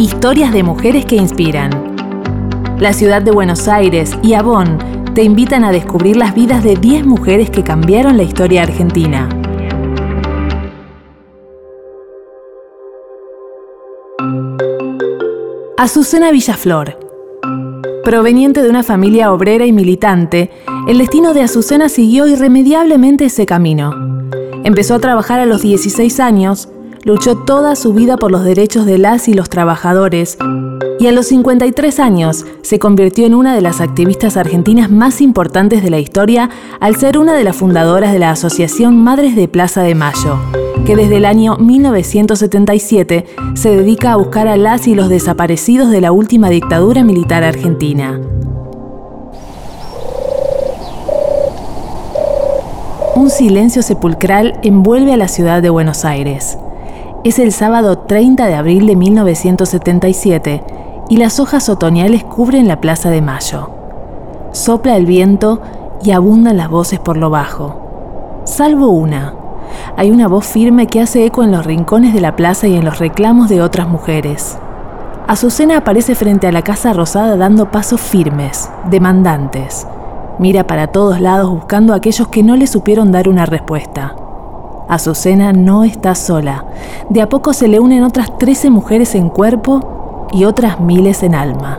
Historias de mujeres que inspiran. La ciudad de Buenos Aires y Avon te invitan a descubrir las vidas de 10 mujeres que cambiaron la historia argentina. Azucena Villaflor. Proveniente de una familia obrera y militante, el destino de Azucena siguió irremediablemente ese camino. Empezó a trabajar a los 16 años, luchó toda su vida por los derechos de las y los trabajadores y a los 53 años se convirtió en una de las activistas argentinas más importantes de la historia al ser una de las fundadoras de la Asociación Madres de Plaza de Mayo, que desde el año 1977 se dedica a buscar a las y los desaparecidos de la última dictadura militar argentina. Un silencio sepulcral envuelve a la ciudad de Buenos Aires. Es el sábado 30 de abril de 1977 y las hojas otoñales cubren la Plaza de Mayo. Sopla el viento y abundan las voces por lo bajo. Salvo una. Hay una voz firme que hace eco en los rincones de la plaza y en los reclamos de otras mujeres. Azucena aparece frente a la Casa Rosada dando pasos firmes, demandantes. Mira para todos lados buscando a aquellos que no le supieron dar una respuesta. Azucena no está sola. De a poco se le unen otras 13 mujeres en cuerpo y otras miles en alma.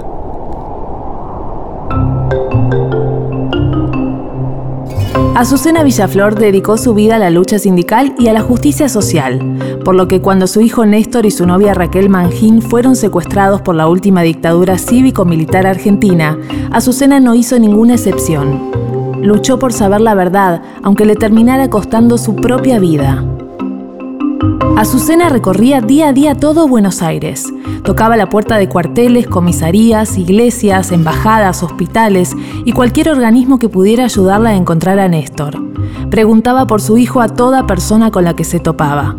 Azucena Villaflor dedicó su vida a la lucha sindical y a la justicia social, por lo que cuando su hijo Néstor y su novia Raquel Mangín fueron secuestrados por la última dictadura cívico-militar argentina, Azucena no hizo ninguna excepción. Luchó por saber la verdad, aunque le terminara costando su propia vida. Azucena recorría día a día todo Buenos Aires. Tocaba la puerta de cuarteles, comisarías, iglesias, embajadas, hospitales y cualquier organismo que pudiera ayudarla a encontrar a Néstor. Preguntaba por su hijo a toda persona con la que se topaba.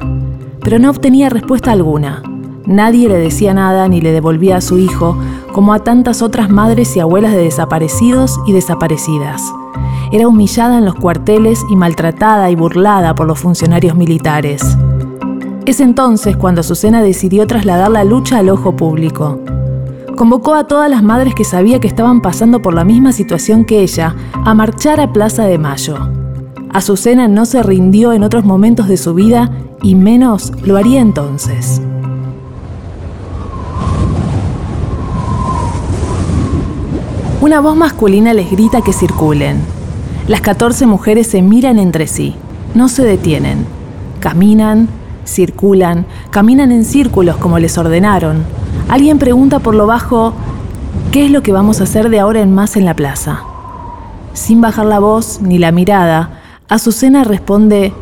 Pero no obtenía respuesta alguna. Nadie le decía nada ni le devolvía a su hijo, como a tantas otras madres y abuelas de desaparecidos y desaparecidas era humillada en los cuarteles y maltratada y burlada por los funcionarios militares. Es entonces cuando Azucena decidió trasladar la lucha al ojo público. Convocó a todas las madres que sabía que estaban pasando por la misma situación que ella a marchar a Plaza de Mayo. Azucena no se rindió en otros momentos de su vida y menos lo haría entonces. Una voz masculina les grita que circulen. Las 14 mujeres se miran entre sí, no se detienen, caminan, circulan, caminan en círculos como les ordenaron. Alguien pregunta por lo bajo, ¿qué es lo que vamos a hacer de ahora en más en la plaza? Sin bajar la voz ni la mirada, Azucena responde,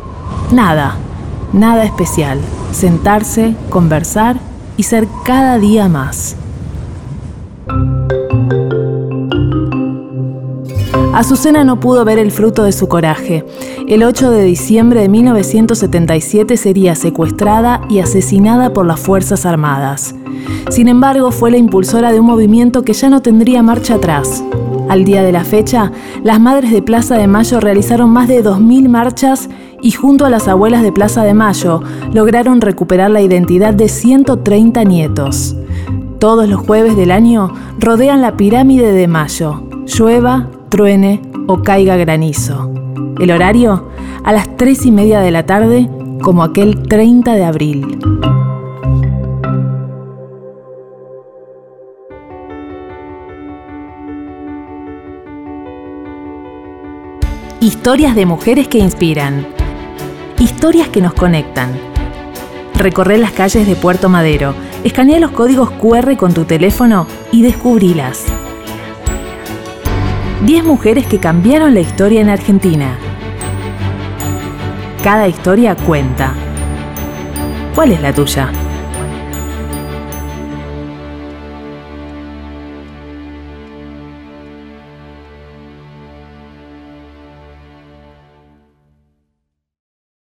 nada, nada especial, sentarse, conversar y ser cada día más. Azucena no pudo ver el fruto de su coraje. El 8 de diciembre de 1977 sería secuestrada y asesinada por las Fuerzas Armadas. Sin embargo, fue la impulsora de un movimiento que ya no tendría marcha atrás. Al día de la fecha, las madres de Plaza de Mayo realizaron más de 2.000 marchas y junto a las abuelas de Plaza de Mayo lograron recuperar la identidad de 130 nietos. Todos los jueves del año rodean la pirámide de Mayo, llueva, truene o caiga granizo. El horario a las 3 y media de la tarde como aquel 30 de abril. Historias de mujeres que inspiran. Historias que nos conectan. Recorre las calles de Puerto Madero, escanea los códigos QR con tu teléfono y descubrilas. 10 mujeres que cambiaron la historia en Argentina. Cada historia cuenta. ¿Cuál es la tuya?